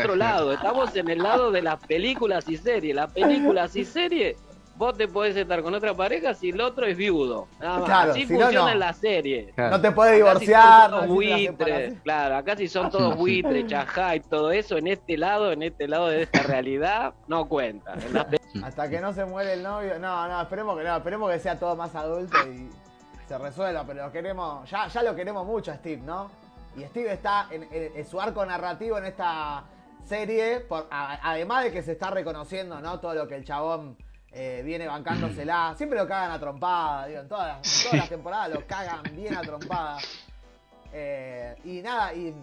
otro lado, estamos en el lado de las películas y series. Las películas y series, vos te podés estar con otra pareja si el otro es viudo. Nada más. Claro, Así si no, funciona no. en la serie. Claro. No te puedes Acá divorciar. son todos no necesitas la buitres, claro, acá sí son todos buitres, chajá y todo eso, en este lado, en este lado de esta realidad, no cuenta. En Hasta que no se muere el novio. No, no, esperemos que no, esperemos que sea todo más adulto y se resuelva, pero lo queremos, ya, ya lo queremos mucho a Steve, ¿no? Y Steve está en, en- en su arco narrativo en esta serie, por, a- además de que se está reconociendo, ¿no? Todo lo que el chabón eh, viene bancándosela. Siempre lo cagan a trompada, digo, en todas las, en todas las temporadas lo cagan bien a trompada. Eh, y nada, y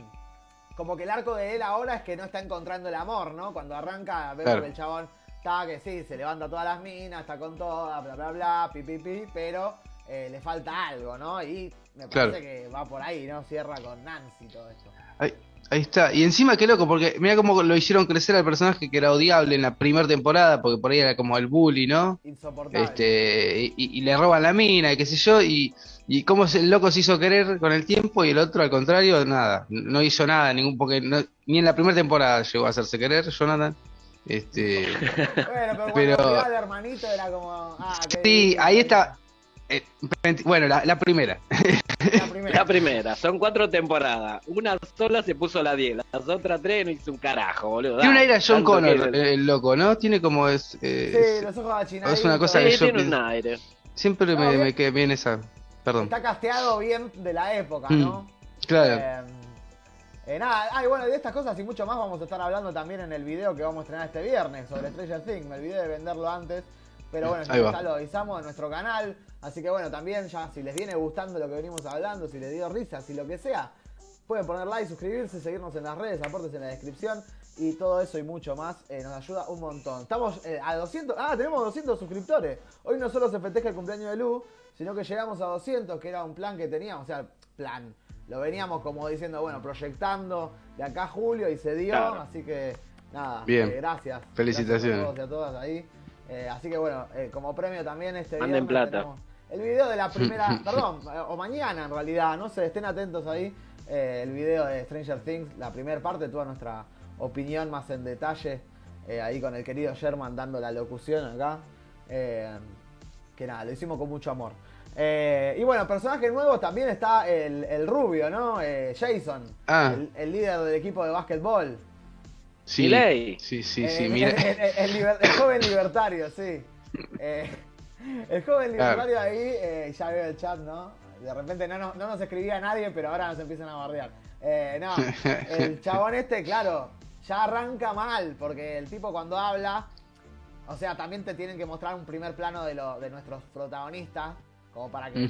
como que el arco de él ahora es que no está encontrando el amor, ¿no? Cuando arranca, vemos Claro. que el chabón está que sí, se levanta todas las minas, está con todas, bla, bla, bla, pi, pi, pi, pero eh, le falta algo, ¿no? Y me Claro. parece que va por ahí, ¿no? Cierra con Nancy todo esto. Ahí, ahí está. Y encima qué loco, porque mira cómo lo hicieron crecer al personaje que era odiable en la primera temporada, porque por ahí era como el bully, ¿no? Insoportable. Este, y, y le roban la mina y qué sé yo, y, y cómo el loco se hizo querer con el tiempo y el otro al contrario, nada, no hizo nada, ningún porque no- ni en la primera temporada llegó a hacerse querer, Jonathan. Este, Bueno, pero cuando pero- al hermanito era como. Ah, sí, ahí está. Eh, bueno, la, la primera. La primera. La primera, son cuatro temporadas. Una sola se puso la 10, las otras tres no hizo un carajo, boludo. Tiene un aire a John que Connor, es el- el, loco, ¿no? Tiene como es. eh, Sí, los ojos es una cosa que Sí, yo tiene pienso- un aire. siempre No, me, bien. me quedé bien esa. Perdón. Está casteado bien de la época, Mm, ¿no? Claro. Eh, eh, nada, ah, y bueno, de estas cosas y mucho más vamos a estar hablando también en el video que vamos a estrenar este viernes sobre Stranger Things. Me olvidé de venderlo antes, pero bueno, ya lo avisamos en nuestro canal. Así que bueno, también ya si les viene gustando lo que venimos hablando, si les dio risa, si lo que sea, pueden poner like, suscribirse, seguirnos en las redes, aportes en la descripción. Y todo eso y mucho más eh, nos ayuda un montón. Estamos eh, a 200. Ah, tenemos 200 suscriptores. Hoy no solo se festeja el cumpleaños de Lu, sino que llegamos a 200, que era un plan que teníamos. O sea, plan. Lo veníamos como diciendo, bueno, proyectando de acá a julio y se dio. Claro. Así que, nada, Bien. eh, gracias. Felicitaciones. Gracias a todos y a todas ahí. Eh, así que bueno, eh, como premio también este Manden viernes plata. tenemos el video de la primera, perdón, o mañana en realidad, no sé, estén atentos ahí. eh, el video de Stranger Things, la primera parte, toda nuestra opinión más en detalle, eh, ahí con el querido Sherman dando la locución acá. Eh, que nada, lo hicimos con mucho amor. Eh, y bueno, personaje nuevo también está el, el rubio, ¿no? Eh, Jason, Ah. el, el líder del equipo de básquetbol. Sí, Milei. sí, sí, Eh, sí, el, mira. el- el- el liber- el joven libertario, sí. Eh, el joven Claro. libertario ahí, eh, ya veo el chat, ¿no? De repente no, nos- no nos escribía nadie, pero ahora nos empiezan a bardear. Eh, no, el chabón este, claro, ya arranca mal, porque el tipo cuando habla, o sea, también te tienen que mostrar un primer plano de, lo, de nuestros protagonistas, como para que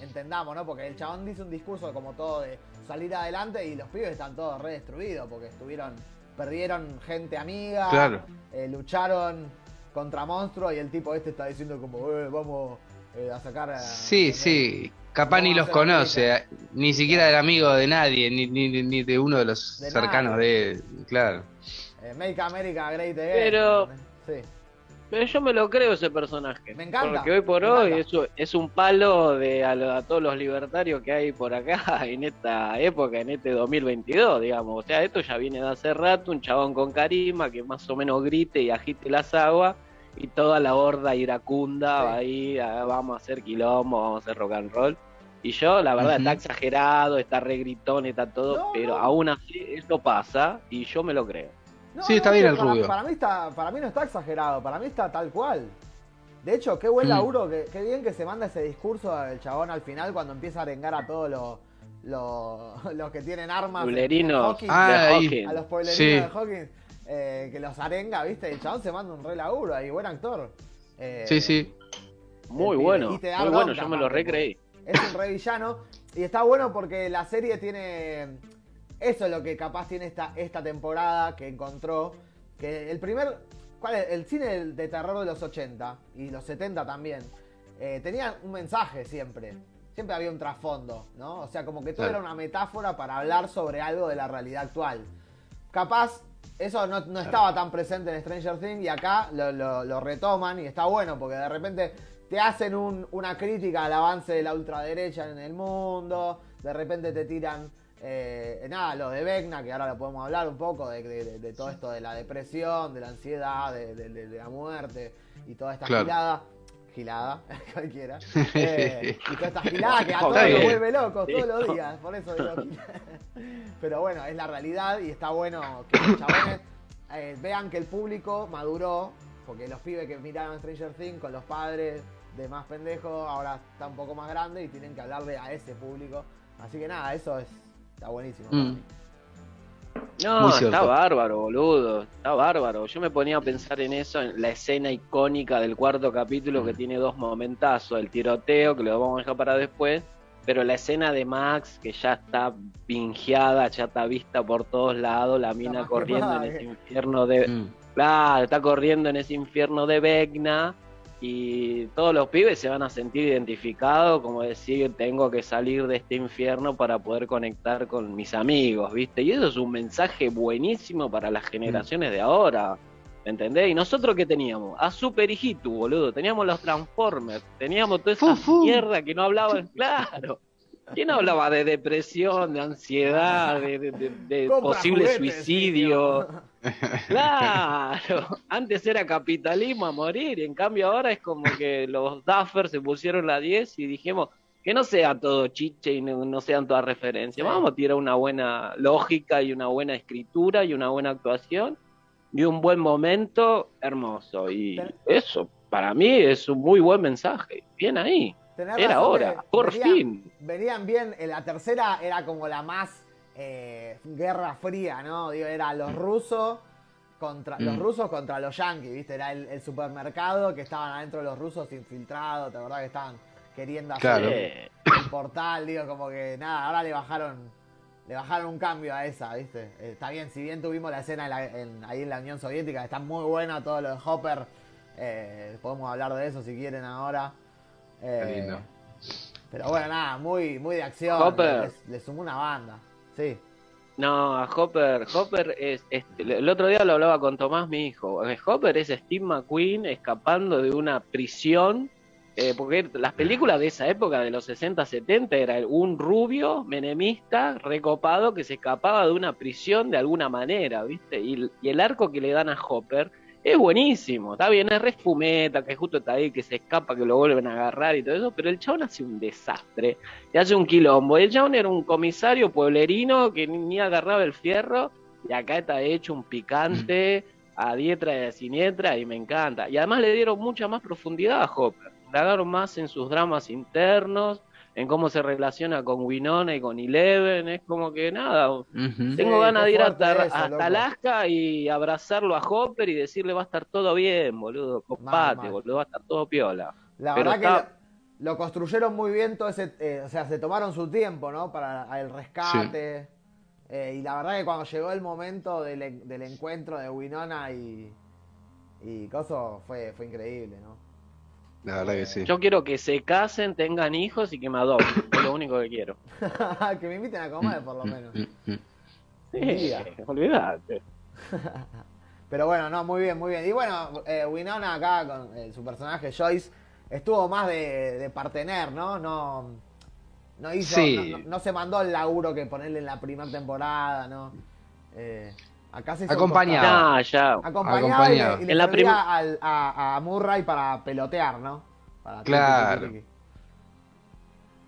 entendamos, ¿no? Porque el chabón dice un discurso como todo de salir adelante y los pibes están todos re destruidos porque estuvieron, perdieron gente amiga, Claro. eh, lucharon contra monstruos y el tipo este está diciendo como, eh, vamos eh, a sacar a... Sí, sí. Capaz ni los conoce, ni siquiera era amigo de nadie, ni, ni, ni de uno de los De cercanos nadie. de él, claro. Eh, Make America Great Again. Pero- Sí. Pero yo me lo creo ese personaje. Me encanta, Porque hoy por hoy es, es un palo de a, lo- a todos los libertarios que hay por acá en esta época, en este 2022, digamos. O sea, esto ya viene de hace rato, un chabón con carisma que más o menos grite y agite las aguas y toda la horda iracunda Sí. va ahí, ah, vamos a hacer quilombo, vamos a hacer rock and roll. Y yo, la verdad, Ujú. está exagerado, está re gritón, está todo, No, pero no. aún así esto pasa y yo me lo creo. No, Sí, está bien el para, rubio. Para mí, está, para mí no está exagerado, para mí está tal cual. De hecho, qué buen Mm. laburo, qué, qué bien que se manda ese discurso el chabón al final cuando empieza a arengar a todos los, los, los que tienen armas. Publerinos Hawkins, Ah, a los pueblerinos Sí. de Hawkins, eh, que los arenga, ¿viste? El chabón se manda un re laburo ahí, buen actor. Eh, Sí, sí. Muy pibe. bueno, Y te da muy bueno, yo me lo recreí. Es un re villano. Y está bueno porque la serie tiene. Eso es lo que capaz tiene esta, esta temporada que encontró. Que el primer. ¿Cuál es? El cine de terror de los 80 y los 70 también. eh, tenía un mensaje siempre. Siempre había un trasfondo, ¿no? O sea, como que todo Claro. era una metáfora para hablar sobre algo de la realidad actual. Capaz, eso no, no estaba tan presente en Stranger Things y acá lo, lo- lo retoman y está bueno porque de repente te hacen un- una crítica al avance de la ultraderecha en el mundo, de repente te tiran Eh, nada, lo de Vecna, que ahora lo podemos hablar un poco, de, de- de todo esto de la depresión, de la ansiedad, de, la muerte y toda esta Claro. gilada. Gilada, cualquiera. Eh, y toda esta gilada que a todos nos vuelve locos todos los días, por eso digo gilada. Pero bueno, es la realidad y está bueno que los chabones eh, vean que el público maduró, porque los pibes que miraron Stranger Things con los padres de más pendejos ahora está un poco más grande y tienen que hablarle a ese público. Así que nada, eso es está buenísimo. Mm. No, está bárbaro, boludo. Está bárbaro. Yo me ponía a pensar en eso, en la escena icónica del cuarto capítulo que tiene dos momentazos. El tiroteo, que lo vamos a dejar para después. Pero la escena de Max, que ya está pingeada, ya está vista por todos lados. La mina corriendo en ese que- infierno de. Mm. Claro, está corriendo en ese infierno de Vecna. Y todos los pibes se van a sentir identificados, como decir, tengo que salir de este infierno para poder conectar con mis amigos, ¿viste? Y eso es un mensaje buenísimo para las generaciones de ahora, ¿me ¿entendés? Y nosotros qué teníamos? A Super Hijitu, boludo, teníamos los Transformers, teníamos toda esa Fu, fu. mierda que no hablaban, claro. ¿Quién hablaba de depresión, de ansiedad, de, de- posible juguetes, suicidio? Claro, antes era capitalismo a morir, y en cambio ahora es como que los Duffers se pusieron la 10 y dijimos que no sea todo chiche y no, no sean todas referencias. Vamos a tirar una buena lógica y una buena escritura y una buena actuación y un buen momento hermoso. Y eso, para mí, es un muy buen mensaje. Bien ahí, Tenés era razón hora, que por venían- fin. Venían bien, en la tercera era como la más eh, guerra fría, ¿no? Digo, era los rusos contra los Mm. rusos contra los yankees, ¿viste? Era el, el supermercado que estaban adentro los rusos infiltrados, ¿te acordás que estaban queriendo hacer Claro. Eh, el portal? Digo, como que nada, ahora le bajaron le bajaron un cambio a esa, ¿viste? Eh, está bien, si bien tuvimos la escena en la- en- ahí en la Unión Soviética, está muy buena todo lo de Hopper, eh, podemos hablar de eso si quieren ahora. Eh, Qué lindo. pero bueno, nada, muy, muy de acción. Hopper. Le, le sumó una banda. Sí. No, Hopper, Hopper es, es- el otro día lo hablaba con Tomás, mi hijo. Eh, Hopper es Steve McQueen escapando de una prisión, eh, porque las películas de esa época, de los 60, 70, era un rubio menemista recopado que se escapaba de una prisión de alguna manera, ¿viste? Y, y el arco que le dan a Hopper es buenísimo, está bien, es refumeta, que justo está ahí, que se escapa, que lo vuelven a agarrar y todo eso, pero el chabón hace un desastre y hace un quilombo. El chabón era un comisario pueblerino que ni, agarraba el fierro y acá está hecho un picante a diestra y a siniestra y me encanta. Y además le dieron mucha más profundidad a Hopper. Indagaron más en sus dramas internos, en cómo se relaciona con Winona y con Eleven. Es como que nada, tengo Sí, ganas de ir hasta, eso, hasta. Alaska y abrazarlo a Hopper y decirle va a estar todo bien, boludo. Compate, mal. boludo, va a estar todo piola. La Pero verdad está- que lo, lo construyeron muy bien todo ese. eh, o sea, se tomaron su tiempo, ¿no? Para el rescate. Eh, y la verdad que cuando llegó el momento del, en- del encuentro de Winona y. Y Coso fue, fue increíble, ¿no? La verdad que sí. Yo quiero que se casen, tengan hijos y que me adopten. Es lo único que quiero. que me inviten a comer, por lo menos. Mm, mm. Sí, olvídate. Pero bueno, no, muy bien, muy bien. Y bueno, eh, Winona acá con eh, su personaje Joyce estuvo más de, de partener, ¿no? No, no hizo, Sí. no, no- no se mandó el laburo que ponerle en la primera temporada, ¿no? Eh, acá se Acompañaba. Ya. Acompañaba y y le En la prim- al- a, a Murray para pelotear, ¿no? Para Claro.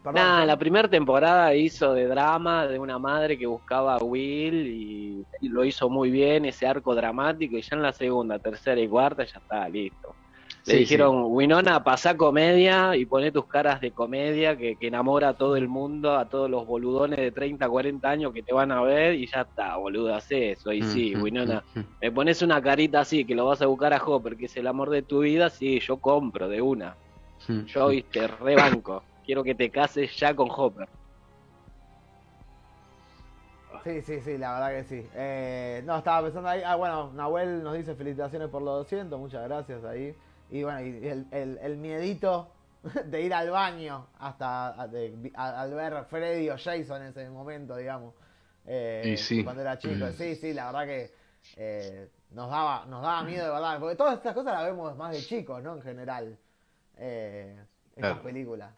Perdón, ¿sí? la primera temporada hizo de drama de una madre que buscaba a Will y, y lo hizo muy bien, ese arco dramático, y ya en la segunda, tercera y cuarta ya está listo. Le Sí, dijeron, Winona, pasá comedia y poné tus caras de comedia que, que enamora a todo el mundo, a todos los boludones de 30, 40 años que te van a ver y ya está, boludo, hace eso. Y sí, Winona, me pones una carita así que lo vas a buscar a Hopper, que es el amor de tu vida, sí, yo compro de una. Mm. Yo y te rebanco. Quiero que te cases ya con Hopper. Sí, sí, sí, la verdad que sí. Eh, no, estaba pensando ahí. Ah, bueno, Nahuel nos dice felicitaciones por los 200, muchas gracias ahí. Y bueno, y el, el, el miedito de ir al baño hasta a- de- a- al ver Freddy o Jason en ese momento, digamos. Eh, Y sí. Cuando era chico. Mm. Sí, sí, la verdad que eh, nos, daba, nos daba miedo de verdad. Porque todas estas cosas las vemos más de chicos, ¿no? En general. Eh, estas Claro. películas.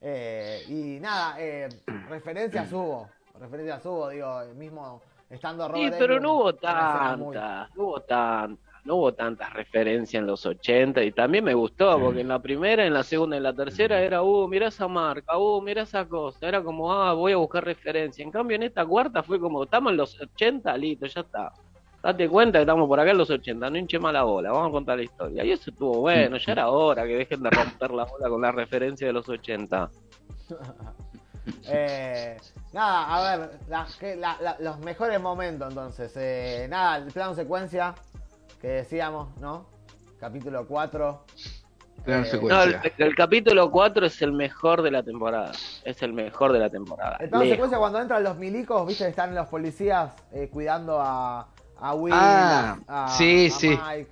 Eh, y nada, eh, referencias hubo. referencias hubo, digo, mismo estando Sí, Robert pero Englund, no hubo tantas, no hubo tantas, no hubo tantas referencias en los 80 y también me gustó porque en la primera, en la segunda y en la tercera era, uh, mira esa marca, uh, mira esa cosa, era como, ah, voy a buscar referencia. En cambio en esta cuarta fue como, estamos en los 80, listo, ya está. Date cuenta que estamos por acá en los 80, no hinche más la bola, vamos a contar la historia. Y eso estuvo bueno, ya era hora que dejen de romper la bola con la referencia de los 80. Eh, nada, a ver, la- que- la- la- los mejores momentos entonces. Eh, nada, el plano secuencia que decíamos, ¿no? Capítulo 4. Plano Eh. No, el, el capítulo 4 es el mejor de la temporada, es el mejor de la temporada. El plano secuencia cuando entran los milicos, viste que están los policías eh, cuidando a, a Will, Ah, a, sí, a sí. Mike.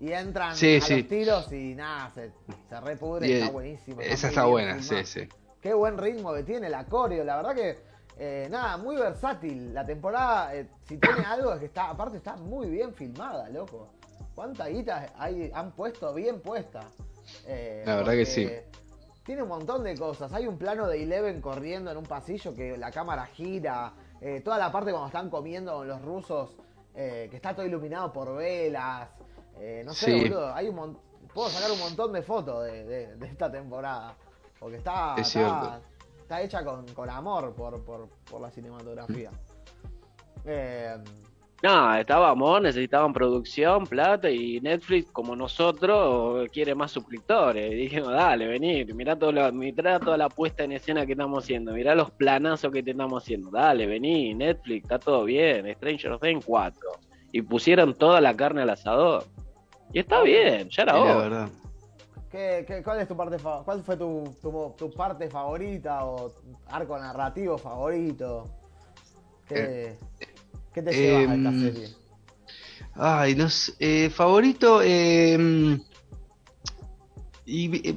Y entran Sí, a sí. los tiros y nada, se, se repudre, Y, está buenísimo. Esa está buena, sí, sí. Qué buen ritmo que tiene la coreo, la verdad que eh, nada, muy versátil. La temporada, eh, si tiene algo, es que está, aparte está muy bien filmada, loco. ¿Cuánta guita hay, han puesto bien puesta? Eh, La verdad que sí. Tiene un montón de cosas. Hay un plano de Eleven corriendo en un pasillo que la cámara gira. toda la parte cuando están comiendo con los rusos, que está todo iluminado por velas. no sé, Sí. boludo. Hay un Puedo sacar un montón de fotos de, de- de esta temporada. Porque está, Es está, cierto. Está hecha con, con amor por, por, por la cinematografía. Eh, No, estábamos, necesitaban producción, plata y Netflix, como nosotros, quiere más suscriptores. Y dijimos, dale, vení, mirá, todo lo- mirá toda la puesta en escena que estamos haciendo, mirá los planazos que te estamos haciendo. Dale, vení, Netflix, está todo bien, Stranger Things 4. Y pusieron toda la carne al asador. Y está bien, ya era hora. ¿Qué, qué- cuál es tu parte ¿Cuál fue tu, tu, tu parte favorita o arco narrativo favorito? ¿Qué, qué te llevas a esta em, serie? Ay, no sé. eh, favorito. eh, y, eh,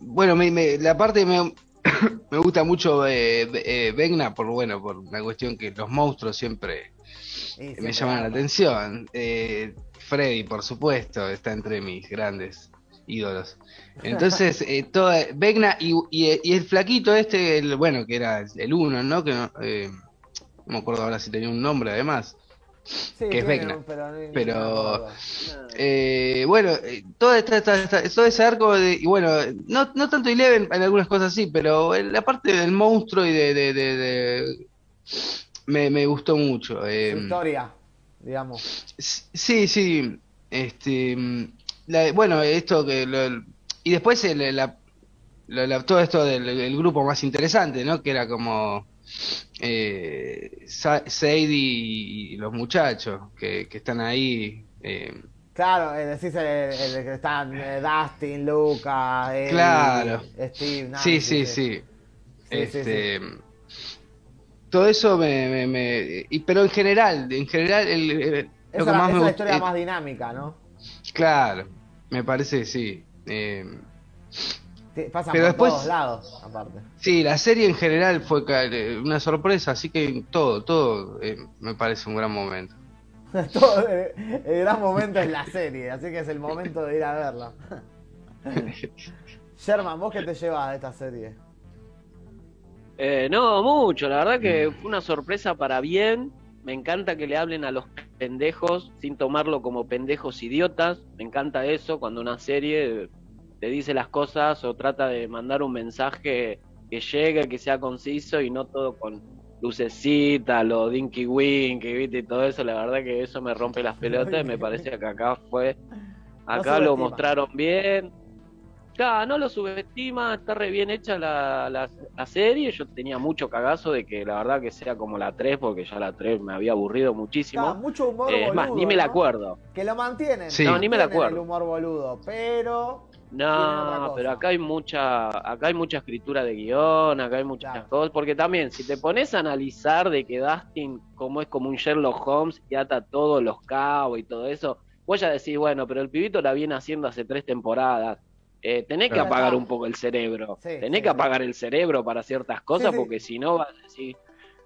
bueno, me, me- la parte me, me gusta mucho eh, eh, Vecna por bueno, por una cuestión que los monstruos siempre Y me siempre llaman la atención. Eh, Freddy, por supuesto, está entre mis grandes ídolos. Entonces, eh, toda Vecna y, y- y el flaquito este, el, bueno, que era el uno, ¿no? Que no, eh, no me acuerdo ahora si tenía un nombre además. Sí, que es Vecna. un- Pero. Eh, bueno, eh, todo, esta, esta- esta- todo ese arco, de, y bueno, no, no tanto Eleven, en algunas cosas sí, pero la parte del monstruo y de... de- de- de- me, me gustó mucho. Su eh, historia, digamos. sí, sí. Este, la- bueno, esto que... lo- y después el- la- todo esto del el grupo más interesante, ¿no? Que era como... Eh, Sa- Sadie y, los muchachos que, que están ahí. eh, Claro, eh, decís el, el que están eh, Dustin, Lucas, Claro. Steve, Nancy, Sí, sí, sí. Sí, Este, Todo eso me, me, me- y- pero en general, en general, el, el- Esa lo que es la- más esa me es la gusta, historia eh, más dinámica, ¿no? claro, me parece que sí. Eh, Pasan pero por después- todos lados, aparte. sí, la serie en general fue eh, una sorpresa, así que todo, todo eh, me parece un gran momento. Todo, el gran momento es la serie, así que es el momento de ir a verla. Sherman, ¿vos qué te llevas de esta serie? Eh, no, mucho, la verdad que fue una sorpresa para bien. Me encanta que le hablen a los pendejos sin tomarlo como pendejos idiotas. Me encanta eso cuando una serie te dice las cosas o trata de mandar un mensaje que llegue, que sea conciso y no todo con lucecita, lo dinky winky, ¿viste? y todo eso. La verdad que eso me rompe las pelotas y me parece que acá fue. Acá lo mostraron bien. Claro, no lo subestima, está re bien hecha la, la, la serie. Yo tenía mucho cagazo de que la verdad que sea como la 3, porque ya la 3 me había aburrido muchísimo. Está, mucho humor Eh, es más, boludo, ni me la ¿no? acuerdo. Que lo mantienen. Sí. No, ni me la acuerdo. El humor boludo, pero No, pero acá hay mucha, acá hay mucha escritura de guion, acá hay muchas Claro. cosas, porque también si te pones a analizar de que Dustin como es como un Sherlock Holmes y ata todos los cabos y todo eso, vos ya decís, bueno, pero el pibito la viene haciendo hace tres temporadas. Eh, tenés que apagar un poco el cerebro, Sí, tenés sí, que sí. apagar el cerebro para ciertas cosas, sí. porque si no vas a decir,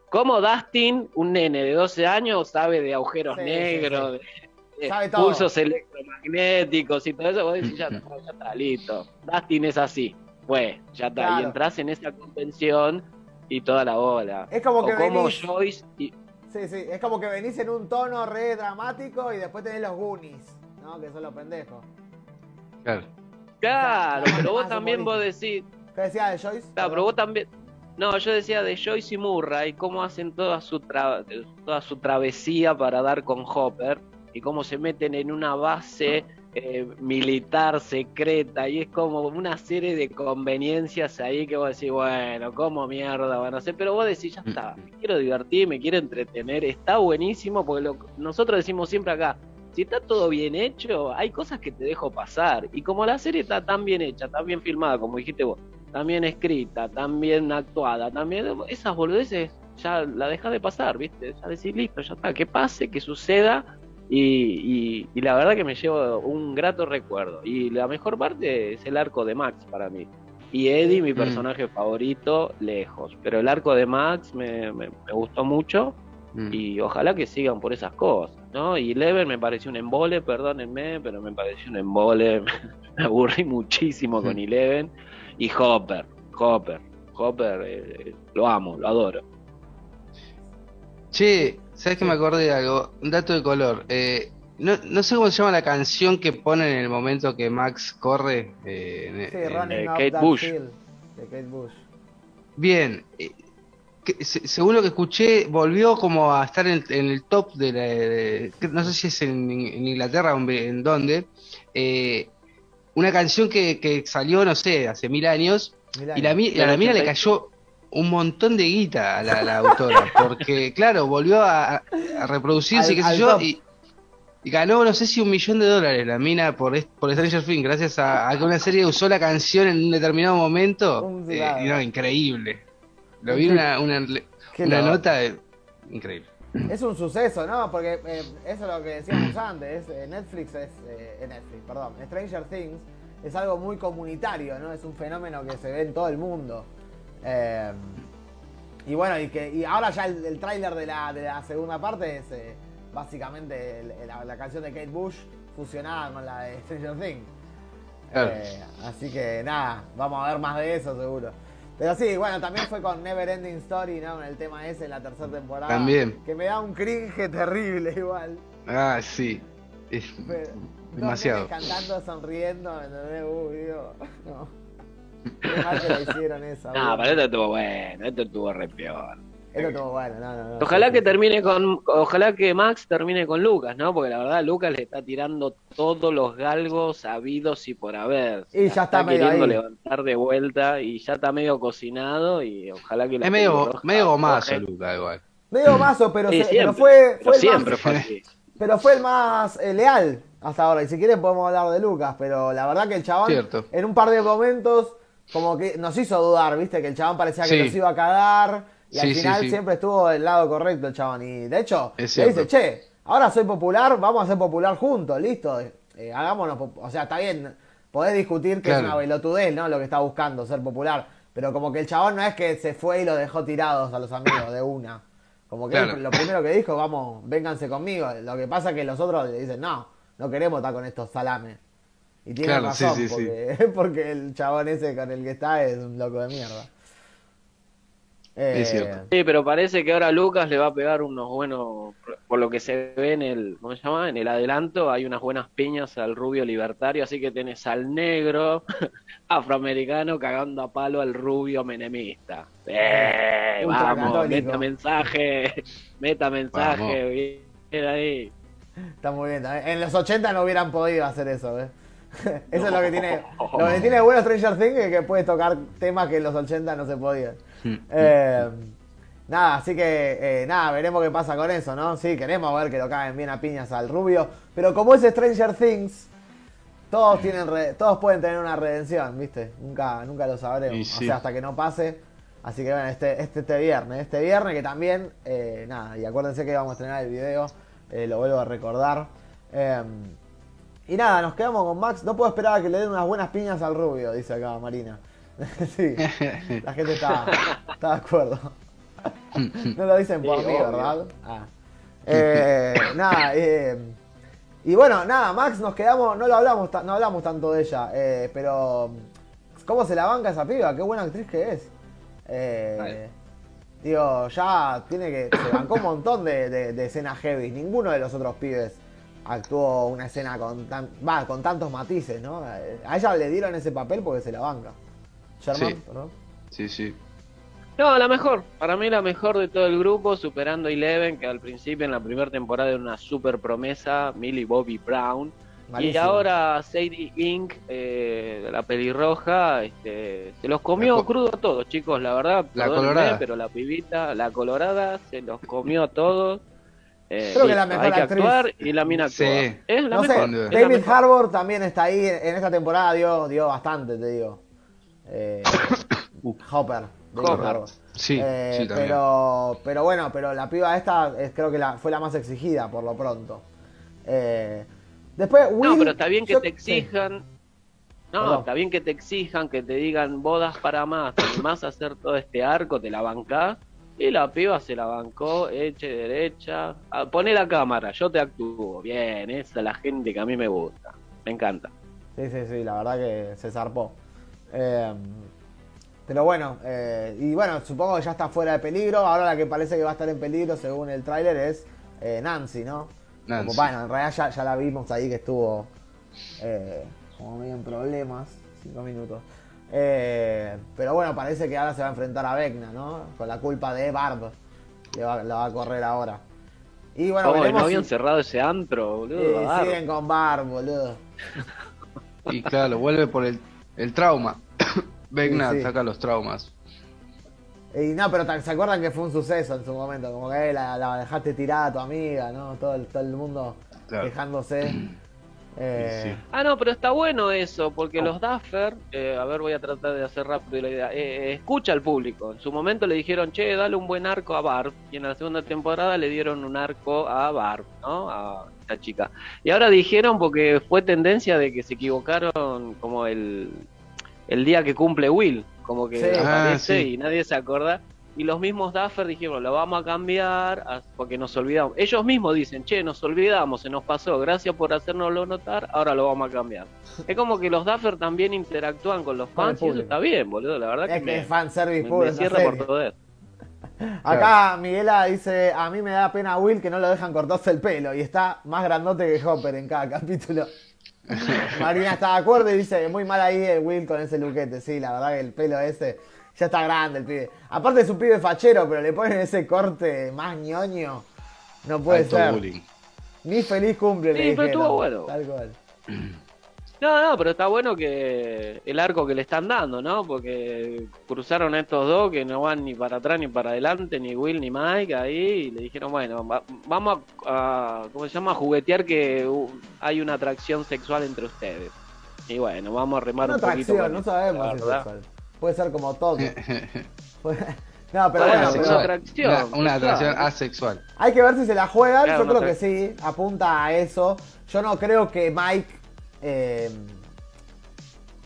¿cómo Dustin, un nene de 12 años, sabe de agujeros negros, sí. de, pulsos electromagnéticos y todo eso? Vos decís, ya, está, ya está, listo. Dustin es así, fue, ya está. Claro. Y entras en esa convención y toda la bola. Es como O que como venís- Joyce y, Sí, sí, es como que venís en un tono re dramático y después tenés los Goonies, ¿no? Que son los pendejos. Claro. Claro, pero vos también vos decís, ¿Qué decía de Joyce? claro, pero vos también. No, yo decía de Joyce y Murray, cómo hacen toda su, tra- toda su travesía para dar con Hopper y cómo se meten en una base eh, militar secreta y es como una serie de conveniencias ahí que vos decís, bueno, ¿cómo mierda van a hacer? Pero vos decís, ya está, me quiero divertir, me quiero entretener, está buenísimo porque lo- nosotros decimos siempre acá, si está todo bien hecho, hay cosas que te dejo pasar. Y como la serie está tan bien hecha, tan bien filmada, como dijiste vos, tan bien escrita, tan bien actuada, también esas boludeces ya la dejas de pasar, ¿viste? Ya decís, listo, ya está, que pase, que suceda. Y, y- y la verdad que me llevo un grato recuerdo. Y la mejor parte es el arco de Max para mí. Y Eddie, mi Mm. personaje favorito, lejos. Pero el arco de Max me, me- me gustó mucho Mm. y ojalá que sigan por esas cosas, ¿no? Y Leven me pareció un embole, perdónenme, pero me pareció un embole, me aburrí muchísimo con Mm. Eleven y Hopper, Hopper, Hopper, eh, lo amo, lo adoro. Che, ¿sabes que me acordé de algo? Un dato de color. Eh, no, no sé cómo se llama la canción que ponen en el momento que Max corre. eh, en- Sí, en- Running eh, Up Kate That Bush. Hill, de Kate Bush. Bien, eh, que- según lo que escuché, volvió como a estar en, en el top de la. de- no sé si es en, en Inglaterra o en, en dónde. eh, una canción que, que salió, no sé, hace mil años. Y la, mi- a la mina le cayó un montón de guita a la, la autora. Porque, claro, volvió a, a reproducirse, Al- qué sé yo. Y, y ganó, no sé si un millón de dólares la mina por, est- por Stranger Things, gracias a, a que una serie usó la canción en un determinado momento. Un eh, y no, increíble. Lo vi una, nota de- increíble. Es un suceso, ¿no? Porque eh, eso es lo que decíamos antes. eh, Netflix es. eh, Netflix, perdón. Stranger Things es algo muy comunitario, ¿no? Es un fenómeno que se ve en todo el mundo. Eh, y bueno, y, que, y ahora ya el, el tráiler de la, de la segunda parte es eh, básicamente el- la, la canción de Kate Bush fusionada con la de Stranger Things. Claro. Eh, así que nada, vamos a ver más de eso seguro. Pero sí, bueno, también fue con Never Ending Story, ¿no? Con el tema ese en la tercera temporada. También. Que me da un cringe terrible igual. Ah, sí. Es Pero, demasiado. Cantando, sonriendo, ¿me entendés? Uy, Dios. No. Qué mal que le hicieron. Ah, boludo. pero esto estuvo bueno, esto estuvo re peor. Esto estuvo bueno, no, no, no. Ojalá Sí, que sí. termine con, ojalá que Max termine con Lucas, ¿no? Porque la verdad Lucas le está tirando todos los galgos habidos y por haber. Y ya está medio queriendo ahí. levantar de vuelta y ya está medio cocinado y ojalá que la Es medio, medio gomazo, afloje. Luca, igual. Medio mazo, pero, Sí, se- pero fue, pero el siempre más, fue así. pero fue el más eh, leal hasta ahora. Y si quieren podemos hablar de Lucas, pero la verdad que el chabón Cierto. en un par de momentos como que nos hizo dudar, ¿viste? Que el chabón parecía que Sí. nos iba a cagar y al Sí, final sí. siempre estuvo del lado correcto el chabón. Y de hecho, le dice, che, ahora soy popular, vamos a ser popular juntos, listo. Eh, hagámonos, o sea, está bien, podés discutir que es una pelotudez, ¿no? Lo que está buscando, ser popular. Pero como que el chabón no es que se fue y los dejó tirados a los amigos de una. Como que Claro. él lo primero que dijo, vamos, vénganse conmigo. Lo que pasa es que los otros le dicen, no, no queremos estar con estos salames. Y tiene Claro, razón, sí, sí. porque, porque el chabón ese con el que está es un loco de mierda. Eh, Es cierto. Sí, pero parece que ahora Lucas le va a pegar unos buenos, por lo que se ve en el, ¿cómo se llama? En el adelanto, hay unas buenas piñas al rubio libertario, así que tenés al negro afroamericano cagando a palo al rubio menemista. ¡Eh! Vamos, meta mensaje, meta mensaje, bien ahí. Está muy bien. también. En los 80 no hubieran podido hacer eso, ¿eh? Eso es lo que tiene. Lo que tiene bueno Stranger Things es que puede tocar temas que en los 80 no se podían. Eh, nada, así que eh, nada, veremos qué pasa con eso, ¿no? Sí, queremos ver que lo caen bien a piñas al rubio. Pero como es Stranger Things, todos tienen re- todos pueden tener una redención, ¿viste? Nunca, nunca lo sabremos. O sea, hasta que no pase. Así que bueno, este, este, este viernes, este viernes que también, eh, nada, y acuérdense que vamos a estrenar el video, eh, lo vuelvo a recordar. Eh, y nada, nos quedamos con Max. No puedo esperar a que le den unas buenas piñas al rubio, dice acá Marina. sí, la gente está, está de acuerdo. no lo dicen por Sí, mí, obvio. ¿verdad? Ah. Eh, nada, eh, y bueno, nada, Max nos quedamos, no lo hablamos, no hablamos tanto de ella, eh, pero ¿cómo se la banca esa piba? Qué buena actriz que es. Eh, Vale. Digo, ya tiene que. Se bancó un montón de, de, de escenas heavy. Ninguno de los otros pibes actuó una escena con tan, va, con tantos matices, ¿no? A ella le dieron ese papel porque se la banca. Sherman, Sí. ¿no? Sí, sí. No, la mejor. Para mí la mejor de todo el grupo, superando a Eleven, que al principio en la primera temporada era una super promesa, Millie Bobby Brown. Y ahora Sadie Inc., eh, la pelirroja, este, se los comió co- crudo a todos, chicos, la verdad. La colorada. Pero la pibita, la colorada, se los comió a todos. Eh, Creo que la mejor hay que actriz. actuar y la mina actúa. Sí. Es la No mejor. David. Harbour también está ahí. En esta temporada dio, dio bastante, te digo. Eh, Hopper. David Hopper. Sí, Eh, sí, también. pero, pero bueno, pero la piba esta es, creo que la, fue la más exigida por lo pronto. Eh, después, Will, No, pero está bien que yo- te sí. exijan. No, Perdón. está bien que te exijan, que te digan bodas para más, más hacer todo este arco, te la bancás. Y la piba se la bancó, eche derecha. Ah, poné la cámara, yo te actúo. Bien, esa es la gente que a mí me gusta. Me encanta. Sí, sí, sí, la verdad que se zarpó. Eh, pero bueno, eh, y bueno, supongo que ya está fuera de peligro. Ahora la que parece que va a estar en peligro, según el tráiler, es eh, Nancy, ¿no? Nancy. Como, bueno, en realidad ya, ya la vimos ahí que estuvo eh, como medio en problemas, cinco minutos. Eh, pero bueno, parece que ahora se va a enfrentar a Vecna, ¿no? Con la culpa de Barb. Le va, la va a correr ahora. Y bueno, Oh, ¿y veremos no habían si- cerrado ese antro, boludo. Sí, siguen con Barb, boludo. Y claro, vuelve por el, el trauma. Sí, sí. saca los traumas. Y no, pero se acuerdan que fue un suceso en su momento, como que eh, la, la dejaste tirada a tu amiga, ¿no? Todo el, todo el mundo Claro. quejándose. Eh, Sí, Ah, no, pero está bueno eso, porque Oh. los Duffer, eh, a ver, voy a tratar de hacer rápido la idea, eh, eh, escucha al público. En su momento le dijeron, che, dale un buen arco a Barb, y en la segunda temporada le dieron un arco a Barb, ¿no? A esta chica. Y ahora dijeron, porque fue tendencia de que se equivocaron como el, el día que cumple Will, como que Sí. aparece Ah, sí. y nadie se acuerda. Y los mismos Duffer dijeron, lo vamos a cambiar porque nos olvidamos. Ellos mismos dicen, che, nos olvidamos, se nos pasó, gracias por hacérnoslo notar, ahora lo vamos a cambiar. es como que los Duffer también interactúan con los fans y eso está bien, boludo. La verdad es que que me, es fanservice me- puro me cierra serie. por todo eso. Acá Miguela dice, a mí me da pena Will que no lo dejan cortarse el pelo y está más grandote que Hopper en cada capítulo. Marina está de acuerdo y dice, muy mal ahí el Will con ese luquete. Sí, la verdad que el pelo ese ya está grande el pibe. Aparte es un pibe fachero, pero le ponen ese corte más ñoño. No puede Alto ser. bullying. Ni feliz cumple, Sí, le pero dijeron. estuvo bueno. Tal cual. No, no, pero está bueno que el arco que le están dando, ¿no? Porque cruzaron a estos dos que no van ni para atrás ni para adelante, ni Will ni Mike ahí, y le dijeron, bueno, va- vamos a, a- ¿cómo se llama? A juguetear que uh, hay una atracción sexual entre ustedes. Y bueno, vamos a remar Una un poquito. atracción, no sabemos si sexual. Puede ser como todo. No, pero Bueno, bueno, una pero Asexual. atracción, Una, una atracción claro. asexual. hay que ver si se la juegan. Claro, Yo creo que sí, apunta a eso. Yo no creo que Mike. Eh,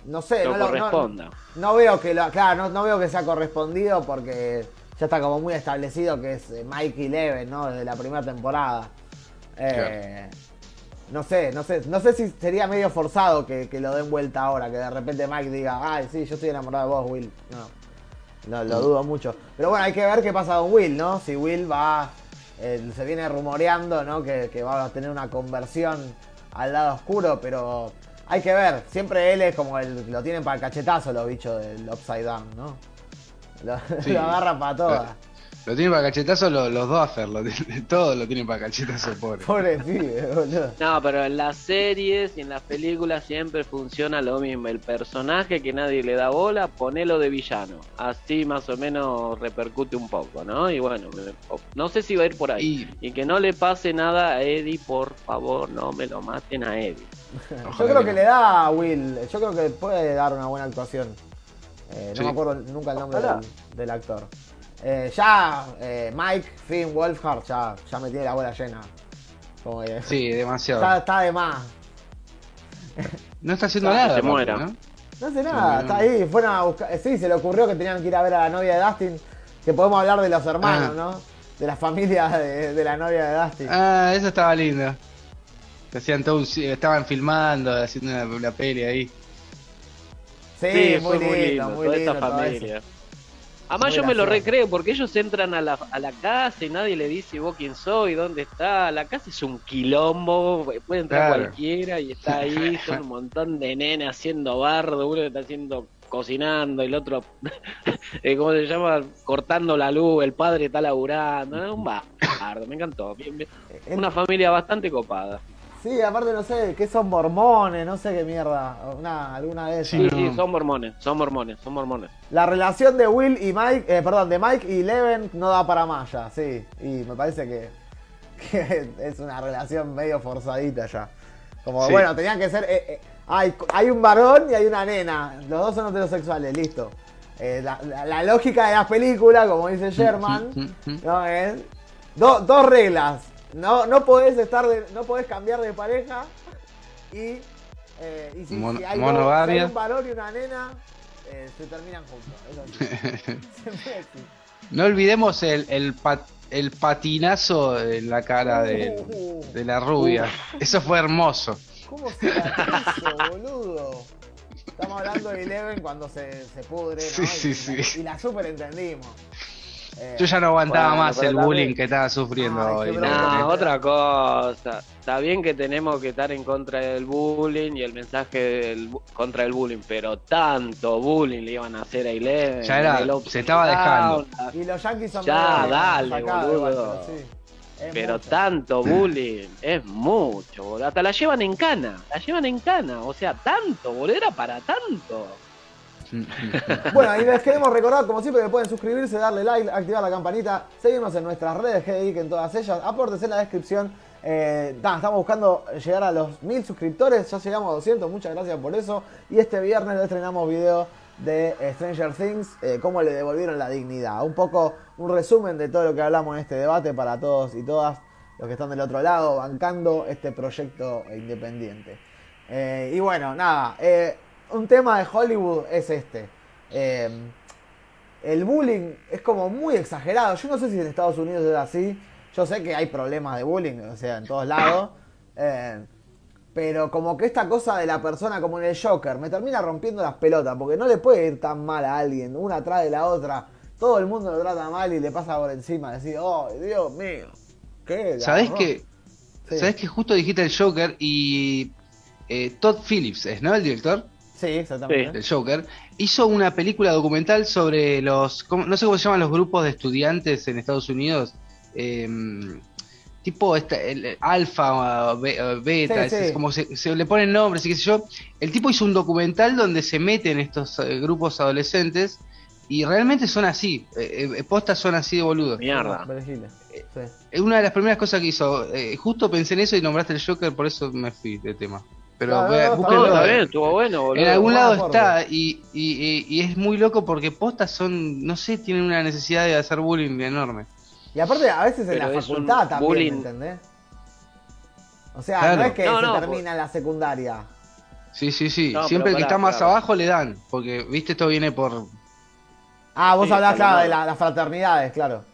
no sé, no, lo- no- corresponda. no veo que lo, claro, no, no veo que sea correspondido porque ya está como muy establecido que es eh, Mike Eleven, ¿no? Desde la primera temporada. Eh, No sé, no sé, no sé si sería medio forzado que, que lo den vuelta ahora, que de repente Mike diga, ay sí, yo estoy enamorado de vos, Will. No, no lo dudo mucho. Pero bueno, hay que ver qué pasa con Will, ¿no? Si Will va, eh, se viene rumoreando, ¿no? Que, que va a tener una conversión al lado oscuro, pero hay que ver. Siempre él es como el, lo tienen para el cachetazo los bichos del Upside Down, ¿no? Lo, Sí. lo agarra para todas. Lo tienen para cachetazo los, los Duffer, lo tienen- todo lo tienen para cachetazo, pobre. Pobre pibe, boludo. No, pero en las series y en las películas siempre funciona lo mismo. El personaje que nadie le da bola, ponelo de villano. Así más o menos repercute un poco, ¿no? Y bueno, me- no sé si va a ir por ahí. Y, que no le pase nada a Eddie, por favor, no me lo maten a Eddie. Yo creo que le da a Will, yo creo que puede dar una buena actuación. Eh, no Sí. me acuerdo nunca el nombre del actor. Eh, ya eh, Mike Finn Wolfhard ya, ya me tiene la bola llena. Como que Sí, demasiado. está, está de más. No está haciendo Que nada. se muera. ¿no? No hace nada, Sí, está ahí. Fueron a buscar. eh, Sí, se le ocurrió que tenían que ir a ver a la novia de Dustin. Que podemos hablar de los hermanos, Ah. ¿no? De la familia de, de la novia de Dustin. Ah, eso estaba lindo. Que Hacían todo un estaban filmando, haciendo una, una peli ahí. sí, Sí, muy fue lindo, muy toda lindo. esta todo eso. Además yo me lo recreo porque ellos entran a la, a la casa y nadie le dice vos quién soy, dónde está. La casa es un quilombo, puede entrar Claro. cualquiera y está ahí, son un montón de nenes haciendo bardo, uno que está haciendo cocinando, el otro, eh, ¿cómo se llama? Cortando la luz, el padre está laburando, un bardo, me encantó. Bien. El- Una familia bastante copada. Sí, aparte no sé, ¿qué son mormones? No sé qué mierda. Una, alguna de esas. Sí, no. sí, son mormones, son mormones, son mormones. La relación de Will y Mike, eh, perdón, de Mike y Leven no da para más ya, sí. Y me parece que, que es una relación medio forzadita ya. Como, Sí. bueno, tenían que ser... eh, eh, hay, hay un varón y hay una nena. Los dos son heterosexuales, listo. Eh, la, la- la lógica de las películas, como dice Sherman, ¿no? es do- dos reglas. No, no podés estar de- no podés cambiar de pareja y, eh, y si, Mon- si hay, dos- si hay un varón y una nena, eh, se terminan juntos. No olvidemos el, el, pat- el patinazo en la cara de, Uh. de la rubia. Eso fue hermoso. ¿Cómo se la hizo, boludo? Estamos hablando de Eleven cuando se, se pudre, ¿no? Sí, sí, y, sí. Y la super entendimos. Eh, Yo ya no aguantaba Bueno, más el también- bullying que estaba sufriendo Ay, hoy. No, otra cosa. Está bien que tenemos que estar en contra del bullying y el mensaje del contra el bullying, pero tanto bullying le iban a hacer a Eleven. Ya era- se estaba dejando. Y los Yankees son Ya, dale, boludo. pero sí. Es Pero mucho. tanto bullying es mucho, boludo. Hasta la llevan en cana, la llevan en cana. O sea, tanto, boludo, era para tanto. Bueno, y les queremos recordar, como siempre, que pueden suscribirse, darle like, activar la campanita, seguirnos en nuestras redes, GDIC en todas ellas, aportes en la descripción. Eh, ta, estamos buscando llegar a los mil suscriptores, ya llegamos a 200, muchas gracias por eso. Y este viernes les estrenamos video de Stranger Things, eh, cómo le devolvieron la dignidad. Un poco un resumen de todo lo que hablamos en este debate para todos y todas los que están del otro lado, bancando este proyecto independiente. Eh, y bueno, nada, un tema de Hollywood es este. Eh, el bullying es como muy exagerado. Yo no sé si en Estados Unidos es así. Yo sé que hay problemas de bullying, o sea, en todos lados. Eh, pero como que esta cosa de la persona como en el Joker me termina rompiendo las pelotas, porque no le puede ir tan mal a alguien, una atrás de la otra. Todo el mundo lo trata mal y le pasa por encima. Decir, oh, Dios mío. ¿Qué? ¿Sabés garrón". que, Sí. ¿Sabés que justo dijiste el Joker y eh, Todd Phillips, ¿es no el director Sí, exactamente. del Joker? Hizo una película documental sobre los, ¿cómo- no sé cómo se llaman los grupos de estudiantes en Estados Unidos, em, tipo esta, el, el alfa, be- beta, Sí, es- sí. como se, se le ponen nombres y qué sé yo. El tipo hizo un documental donde se meten estos eh, grupos adolescentes y realmente son así, eh, eh, postas son así de boludos. Mierda. Sí. Es una de las primeras cosas que hizo. eh, justo pensé en eso y nombraste el Joker, por eso me fui de tema. Pero Claro, búsquenlo. No, bien, estuvo bueno, boludo. en algún lado está y, y- es muy loco porque postas son, no sé, tienen una necesidad de hacer bullying enorme. Y aparte, a veces en Pero la es un facultad también, bullying. ¿me entendés? O sea, Claro. no es que No, se no, termina en la secundaria. Sí, sí, sí. No, Siempre el que pará, está más abajo le dan, porque, viste, esto viene por... Ah, vos Sí, hablás, por claro, de la- las fraternidades, claro.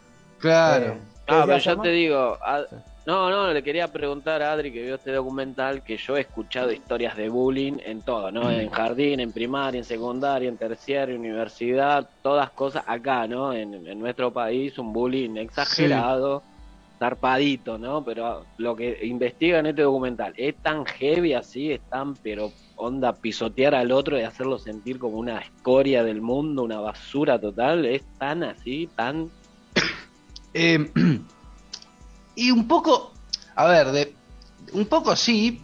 Claro. Eh, ¿qué Ah, pero Germán? te digo, a- Sí. No, no, le quería preguntar a Adri que vio este documental que yo he escuchado historias de bullying en todo, ¿no? En jardín, en primaria, en secundaria, en terciaria, universidad, todas cosas acá, ¿no? En, en nuestro país un bullying exagerado, zarpadito, ¿no? Pero lo que investiga en este documental es tan heavy así, es tan, pero onda pisotear al otro y hacerlo sentir como una escoria del mundo, una basura total, es tan así, tan Eh, y un poco, a ver, de, un poco sí,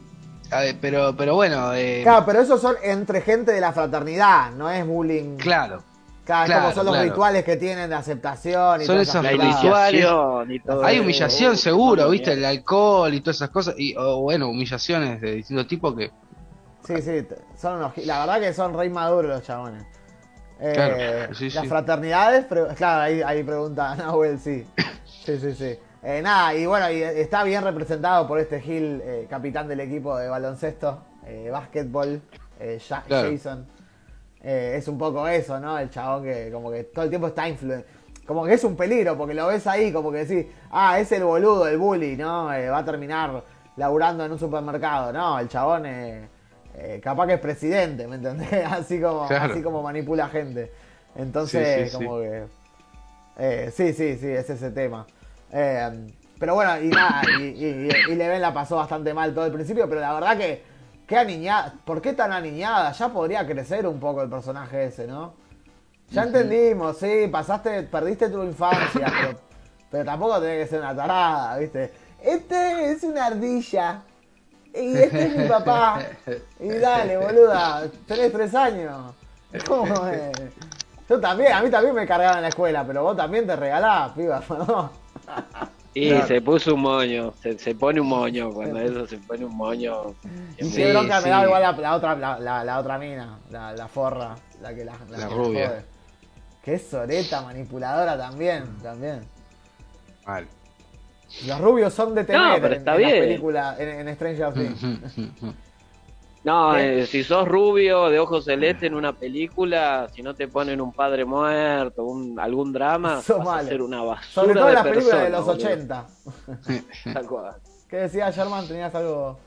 a ver, pero, pero bueno, eh, Claro, pero esos son entre gente de la fraternidad, no es bullying. claro. Claro, como son los claro. rituales que tienen de aceptación y Son todas esos esas la cosas. rituales. y todo Hay humillación seguro, ¿viste? El alcohol y todas esas cosas. Y, o bueno, humillaciones de distintos tipos que... Sí, sí, son unos, la verdad que son re maduros los chabones. Eh, Claro, sí, las sí. fraternidades, pre- claro, ahí, ahí pregunta Nahuel, sí. Sí, sí, sí. Eh, nada, y bueno, y está bien representado por este Gil, eh, capitán del equipo de baloncesto, eh, básquetbol, eh, Ja- Claro. Jason. Eh, es un poco eso, ¿no? El chabón que como que todo el tiempo está influenciado. Como que es un peligro, porque lo ves ahí, como que decís, ah, es el boludo, el bully, ¿no? Eh, va a terminar laburando en un supermercado. No, el chabón eh, eh, capaz que es presidente, ¿me entendés? Así como, Claro. así como manipula gente. Entonces, Sí, sí, sí. como que Eh, sí, sí, sí, es ese tema. Eh, pero bueno, y nada, y, y, y Leven la pasó bastante mal todo el principio, pero la verdad que, qué aniñada, ¿por qué tan aniñada? Ya podría crecer un poco el personaje ese, ¿no? Ya entendimos, sí, pasaste, perdiste tu infancia, pero, pero tampoco tenés que ser una tarada, ¿viste? Este es una ardilla. Y este es mi papá. Y dale, boluda, tenés tres años. ¿Cómo es? Yo también, a mí también me cargaban en la escuela, pero vos también te regalás, piba, ¿no? Y se puso un moño, se, se pone un moño, cuando eso se pone un moño. Y Sí, qué bronca me sí. da igual la, la otra, la, la- la otra mina, la, la forra, la que la, La que rubia. jode. Que es soreta, manipuladora también, también. Mal. Los rubios son de temer No, pero en, está en las bien. películas, en, en Stranger Things. No, ¿Qué? eh, si sos rubio de ojos celeste en una película, si no te ponen un padre muerto, un, algún drama, vas a ser una basura Sobre todo de en las películas de los boludo. 80. Tal cual. ¿Qué decía Sherman? ¿Tenías algo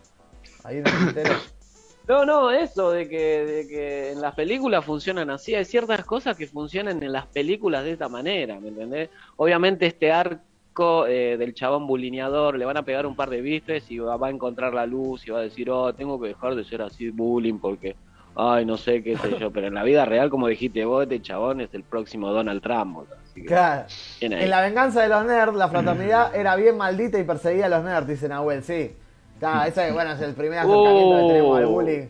ahí en el tintero? No, no, eso de que, de que en las películas funcionan así. Hay ciertas cosas que funcionan en las películas de esta manera, ¿me entendés? Obviamente este eh, del chabón bulineador le van a pegar un par de bifes y va, va a encontrar la luz y va a decir, oh, tengo que dejar de ser así bullying porque, ay, no sé qué sé yo. Pero en la vida real, como dijiste vos, este chabón es el próximo Donald Trump. Así que, Claro. En la venganza de los nerds, la fraternidad era bien maldita y perseguía a los nerds, dice Nahuel, sí. Claro, ese bueno, es el primer acercamiento que tenemos al bullying.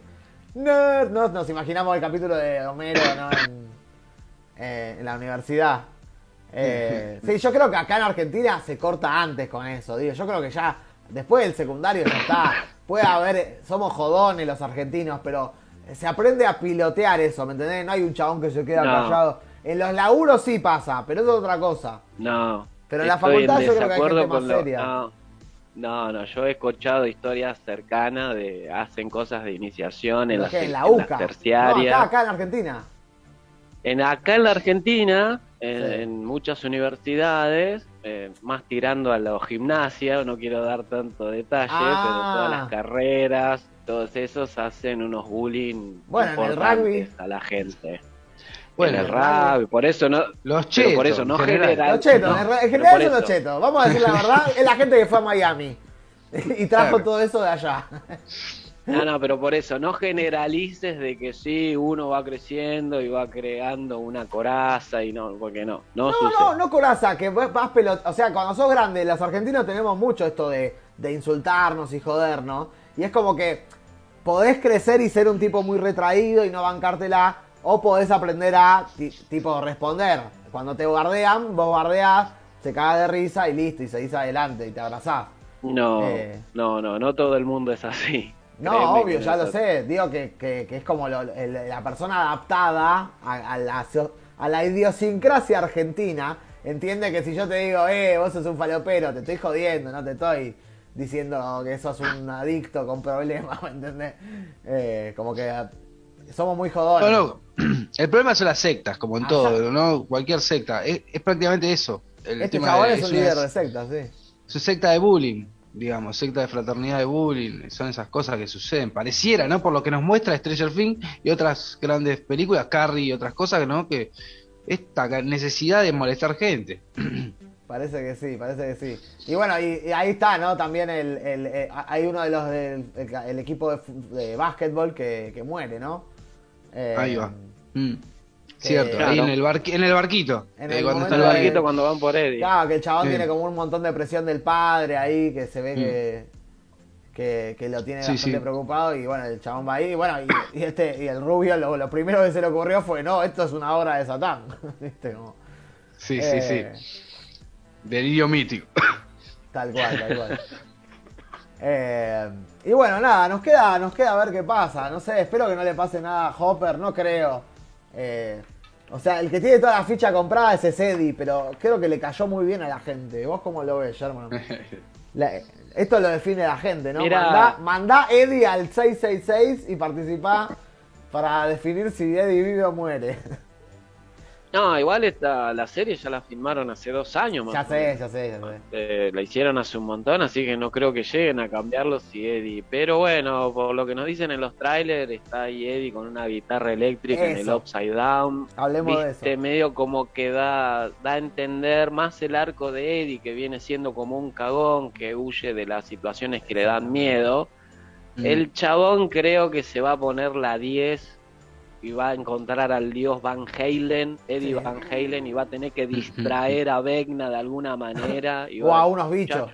Nerd, no, nos imaginamos el capítulo de Homero ¿no? en, eh, en la universidad. Eh, sí, yo creo que acá en Argentina se corta antes con eso, digo. Yo creo que ya después del secundario ya está. Puede haber, somos jodones los argentinos, pero se aprende a pilotear eso, ¿me entendés? No hay un chabón que se queda No. callado. En los laburos sí pasa, pero eso es otra cosa. No. Pero en la facultad yo creo que hay gente más lo- seria. No, no, no, yo he escuchado historias cercanas de hacen cosas de iniciación en ¿Pero las, qué, en en la las UCA. No, terciarias. acá, acá en Argentina. En acá en la Argentina, en, Sí. en muchas universidades, eh, más tirando a la gimnasia, no quiero dar tanto detalle, Ah. pero todas las carreras, todos esos hacen unos bullying Bueno, en el importantes rugby. a la gente. Bueno, en el rugby, por eso no, Los chetos. por eso no en general. general. Los chetos, no, en, general son los chetos. Vamos a decir la verdad, es la gente que fue a Miami. Y trajo Claro. todo eso de allá. No, no, pero por eso, no generalices de que sí, uno va creciendo y va creando una coraza y no, porque no, no, No, sucede. no, no coraza, que vas pelot... O sea, cuando sos grande, los argentinos tenemos mucho esto de, de insultarnos y jodernos. Y es como que podés crecer y ser un tipo muy retraído y no bancártela. O podés aprender a, ti- tipo, responder. Cuando te bardean, vos bardeás, se caga de risa y listo, y seguís adelante y te abrazás. No, Eh. no, no, no todo el mundo es así. No, Créeme obvio, ya lo sé. Digo que, que- que es como lo- el- la persona adaptada a, a la, a la idiosincrasia argentina. Entiende que si yo te digo, eh, vos sos un falopero, te estoy jodiendo, no te estoy diciendo que sos un adicto con problemas, ¿me entendés? Eh, como que somos muy jodones. No, no. El problema son las sectas, como en Ah, todo, ¿no? Cualquier secta. Es, es prácticamente eso. El este tema chabón de- es un líder de secta, sí. es una secta de bullying, digamos, secta de fraternidad de bullying. Son esas cosas que suceden. Pareciera, ¿no? Por lo que nos muestra Stranger Things y otras grandes películas, Carrie y otras cosas, ¿no? Que esta necesidad de molestar gente. Parece que sí, parece que sí. Y bueno, y, y ahí está, ¿no? También el, el- eh, hay uno de los del el, el equipo de, de básquetbol que, que muere, ¿no? Eh, Ahí va. Mm. Cierto, Claro. ahí en el, barqui- en el barquito. En eh, el cuando El de- barquito. cuando van por Eddie. Claro, que el chabón Sí. tiene como un montón de presión del padre ahí, que se ve Mm. que, que, que lo tiene Sí, bastante sí. preocupado. Y bueno, el chabón va ahí. Y bueno, y, y este, y el rubio, lo, lo primero que se le ocurrió fue: no, esto es una obra de Satán. ¿Viste? Como, Sí, sí, eh, sí. Delirio mítico. Tal cual, tal cual. Eh, y bueno, nada, nos queda, nos queda ver qué pasa. No sé, espero que no le pase nada a Hopper, no creo. Eh, o sea, el que tiene toda la ficha comprada es ese Eddie, pero creo que le cayó muy bien a la gente. ¿Vos cómo lo ves? La- esto lo define la gente, ¿no? Mira. Mandá, mandá Eddie al 666 y participá para definir si Eddie vive o muere. No, igual esta, la serie ya la filmaron hace dos años más Ya o menos. sé, ya sé, ya sé. Eh, la hicieron hace un montón, así que no creo que lleguen a cambiarlo si Eddie. Pero bueno, por lo que nos dicen en los trailers, está ahí Eddie con una guitarra eléctrica en el. Upside Down. Hablemos de eso. medio como que da, da a entender más el arco de Eddie, que viene siendo como un cagón que huye de las situaciones que le dan miedo. Mm. El chabón creo que se va a poner la 10 y va a encontrar al dios Van Halen, Eddie Sí. Van Halen, y va a tener que distraer a Vecna de alguna manera. Y O va a unos bichos.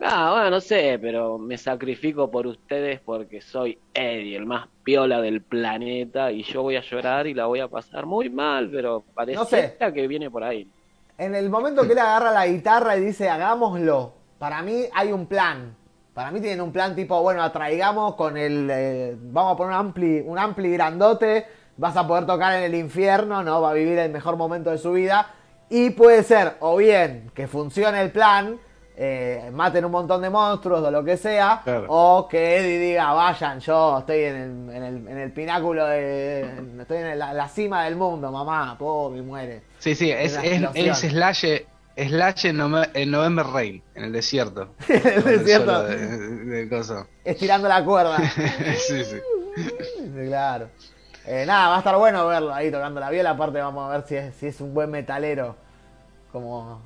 Ah, bueno, no sé, pero me sacrifico por ustedes porque soy Eddie, el más piola del planeta, y yo voy a llorar y la voy a pasar muy mal, pero parece sé. que viene por ahí. En el momento que él agarra la guitarra y dice hagámoslo, para mí hay un plan. Para mí tienen un plan tipo, bueno, atraigamos con el. eh, vamos a poner un ampli, un ampli grandote. Vas a poder tocar en el infierno, ¿no? Va a vivir el mejor momento de su vida. Y puede ser, o bien, que funcione el plan, eh, maten un montón de monstruos o lo que sea, Claro. o que Eddie diga, vayan, yo estoy en el, en el, en el pináculo de. Estoy en la, la cima del mundo, mamá, pobre, y muere. Sí, sí, es, es, es Slash, Slash en, en November Rain, en el desierto. En el desierto. de- estirando la cuerda. sí, sí. Sí, claro. Eh, nada, va a estar bueno verlo ahí tocando la viola. Aparte, vamos a ver si es, si es un buen metalero. Como.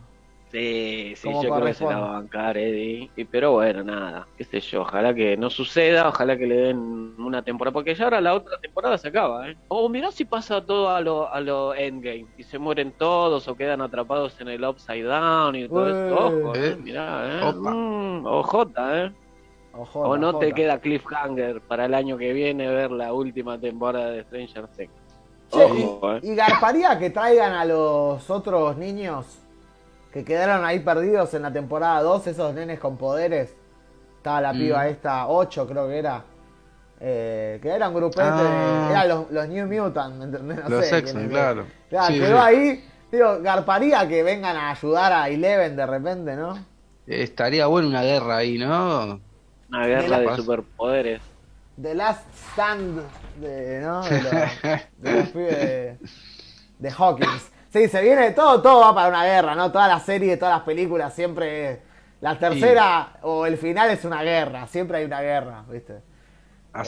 Sí, sí, yo creo que se la va a bancar Eddie. Y, pero bueno, nada, qué sé yo, ojalá que no suceda, ojalá que le den una temporada, porque ya ahora la otra temporada se acaba, ¿eh? O mirá si pasa todo a lo, a lo endgame, y se mueren todos o quedan atrapados en el upside down y todo Eh. eso, ojo, Eh. ¿eh? Mirá, ¿eh? Mm, ojota, ¿eh? Ojo, O no te ojota. queda cliffhanger para el año que viene ver la última temporada de Stranger Things. Ojo, ¿eh? y, y garparía que traigan a los otros niños que quedaron ahí perdidos en la temporada 2, esos nenes con poderes. Estaba la Mm. piba esta, 8 creo que era. Eh, que era un grupete Ah. Eran los, los New Mutants, ¿me entendés? No Los sé X-Men, claro. Claro, Sí, quedó sí. ahí. Digo, garparía que vengan a ayudar a Eleven de repente, ¿no? Estaría bueno una guerra ahí, ¿no? Una guerra de superpoderes. The Last Stand de, ¿no? de, los, de los pibes de, de Hawkins. Sí, se viene todo, todo va para una guerra, ¿no? Toda la serie, todas las películas, siempre es- la tercera o el final es una guerra, siempre hay una guerra, ¿viste? A Eh.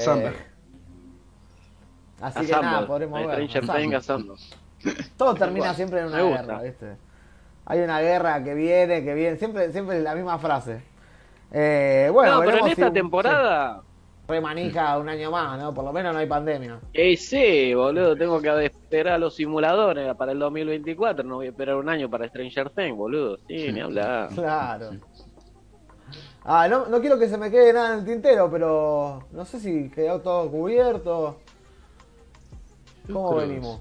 Así que nada, podremos ver. Todo termina siempre en una guerra, ¿viste? Hay una guerra que viene, que viene, siempre, siempre la misma frase. Eh, bueno, no, pero en esta si- temporada. sí, remanija un año más, ¿no? Por lo menos no hay pandemia. Eh, sí, boludo, tengo que esperar los simuladores para el 2024. No voy a esperar un año para Stranger Things, boludo. Sí, ni hablar. Claro. Ah, no, no quiero que se me quede nada en el tintero, pero no sé si quedó todo cubierto. ¿Cómo venimos?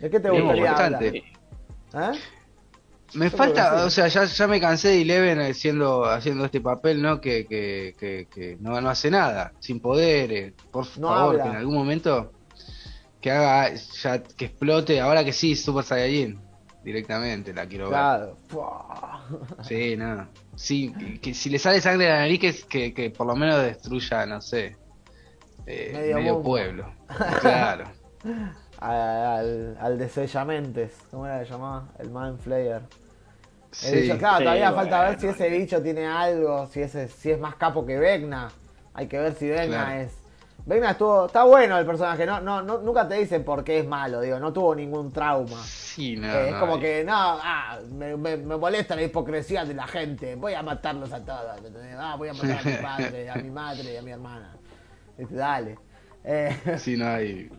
¿De qué te gustaría hablar? ¿Eh? Me Yo falta, o sea, ya, ya me cansé de Eleven haciendo, haciendo este papel, ¿no? Que, que, que, que no, no hace nada, sin poderes. Por No favor, habla. que en algún momento que haga, ya que explote, ahora que sí, Super Saiyajin, directamente, la quiero ver. Claro. Sí, no. Sí, que, si le sale sangre de la nariz, que, que, por lo menos destruya, no sé, eh, Medio pueblo. Claro. Al, al de Sellamentes. ¿Cómo era que llamaba? El Mind Flayer. El Sí. bicho, claro, Sí, todavía falta ver si ese bicho tiene algo, si ese, si es más capo que Vecna. Hay que ver si Vecna Claro. es. Vecna estuvo. Está bueno el personaje, no, no, no, nunca te dicen por qué es malo, digo, no tuvo ningún trauma. Sí, no, Eh, es como que, no, ah, me, me- me molesta la hipocresía de la gente, voy a matarlos a todos. Ah, voy a matar a mi padre, a mi madre y a mi hermana. Dice, Dale. Eh, Sí, no hay.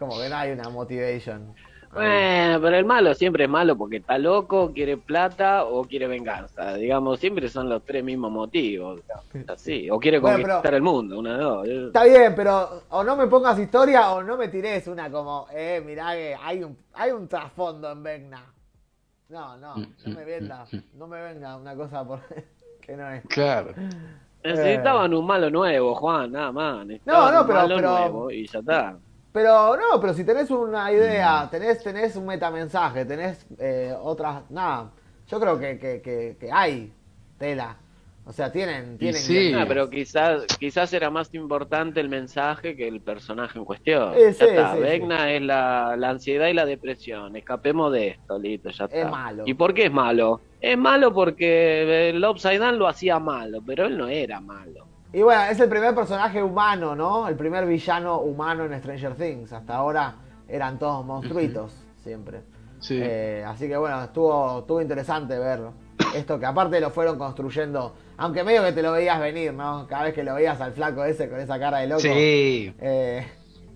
Como que no hay una motivation. Bueno, pero el malo siempre es malo porque está loco, quiere plata o quiere venganza. Digamos, siempre son los tres mismos motivos. Así. O quiere Bueno, conquistar pero- el mundo, una de dos. Está bien, pero o no me pongas historia o no me tires una como, eh, mirá que hay un, hay un trasfondo en Vecna. No, no, no me venda, no me venga una cosa por que no es. Claro. Necesitaban un malo nuevo, Juan, nada más. No, un pero- malo pero- nuevo y ya está. Pero no, pero si tenés una idea, tenés, tenés un metamensaje, tenés eh, otras, nada, yo creo que, que, que, que hay tela. O sea, tienen, tienen sí. Ah, pero quizás quizás era más importante el mensaje que el personaje en cuestión. Ya sí, está, sí, Vecna es la, la ansiedad y la depresión. Escapemos de esto, listo, ya está. Es malo. ¿Y por qué es malo? Es malo porque el Upside Down lo hacía malo, pero él no era malo. Y bueno, es el primer personaje humano, ¿no? El primer villano humano en Stranger Things. Hasta ahora eran todos monstruitos, siempre. Sí. Eh, así que bueno, estuvo, estuvo interesante ver esto que aparte lo fueron construyendo, aunque medio que te lo veías venir, ¿no? Cada vez que lo veías al flaco ese con esa cara de loco. Sí, eh,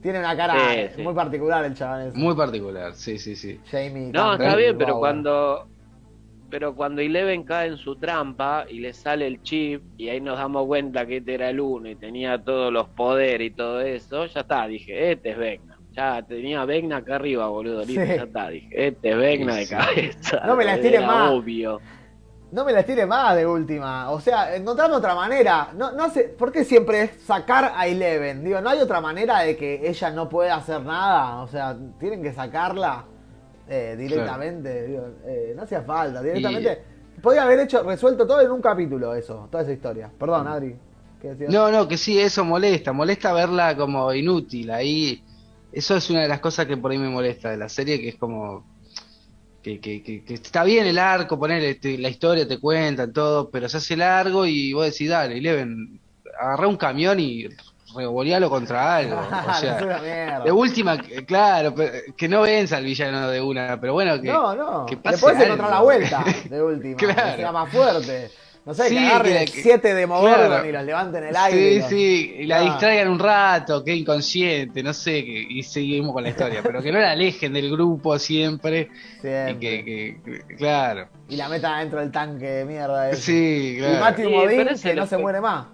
tiene una cara Sí, sí. muy particular el chaval ese. muy particular, sí, sí, sí. Jamie. No, Campbell, está bien, pero wow. cuando pero cuando Eleven cae en su trampa y le sale el chip y ahí nos damos cuenta que este era el uno y tenía todos los poderes y todo eso, ya está, dije, este es Vecna. Ya tenía Vecna acá arriba, boludo, listo, Sí. ya está, dije, este es Vecna de cabeza. No me la estires Era más. obvio. No me la estire más de última. O sea, encontrando otra manera. No, no sé, ¿por qué siempre es sacar a Eleven? Digo, ¿no hay otra manera de que ella no pueda hacer nada? O sea, tienen que sacarla eh, directamente. Digo, eh, no hacía falta, directamente. Podía haber hecho, resuelto todo en un capítulo eso, toda esa historia. Perdón, Adri. ¿qué decías? No, no, que sí, eso molesta, molesta verla como inútil ahí. Eso es una de las cosas que por ahí me molesta de la serie, que es como que, que, que, que está bien el arco, poner la historia, te cuentan todo, pero se hace largo y vos decís, dale, Eleven, agarrá un camión y revolealo contra algo. O sea, de última, que- claro, que no venza al villano de una, pero bueno, que, no, no. que Le pase podés algo. encontrar la vuelta de última. Claro. Que sea más fuerte. No sé, Sí, que agarre que la- que- siete de Demogorgon claro. y los levanten en el aire. y Sí, los- sí, y la Ah. distraigan un rato, que inconsciente, no sé, que, y seguimos con la historia, pero que no la alejen del grupo siempre, y Siempre. que, que- que- claro, Y la meta dentro del tanque de mierda. ese. sí, Y. Matthew Sí, que no se muere más.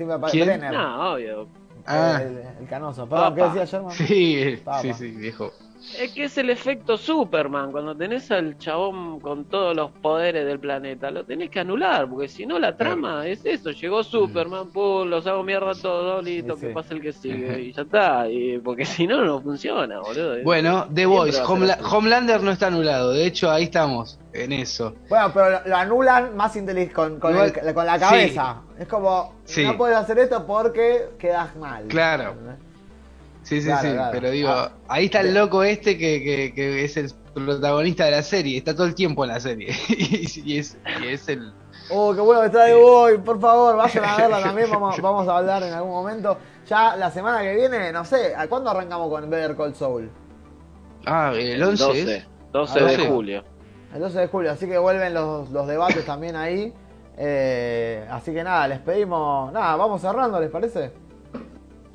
Siempre aparece ¿Quién? Brenner, No, obvio. Ah, el, el canoso. Perdón, ¿qué decía Sherman? sí, Papa. sí, sí, viejo. Es que es el efecto Superman, cuando tenés al chabón con todos los poderes del planeta, lo tenés que anular, porque si no la trama es eso, llegó Superman, pum, los hago mierda todos, listo, Sí, sí. que pase el que sigue, y ya está, y, porque si no, no funciona, boludo. Bueno, The Voice, Homela-. Homelander no está anulado, de hecho ahí estamos, en eso. Bueno, pero lo, anulan más inteligente con, con, la sí. cabeza. Es como, Sí. no puedes hacer esto porque quedas mal. Claro. Sí, sí, Claro, sí, claro. pero digo, Ah. ahí está el loco este que, que, que es el protagonista de la serie, está todo el tiempo en la serie, y, y es, y es el... Oh, qué bueno que está de hoy, por favor, vayan a verla también, vamos, vamos a hablar en algún momento. Ya la semana que viene, no sé, ¿a cuándo arrancamos con Better Call Saul? Ah, el 11 12, es... 12 Ah, de 12. julio. El 12 de julio, así que vuelven los, los debates también ahí. Eh, así que nada, les pedimos. Nada, vamos cerrando, ¿les parece?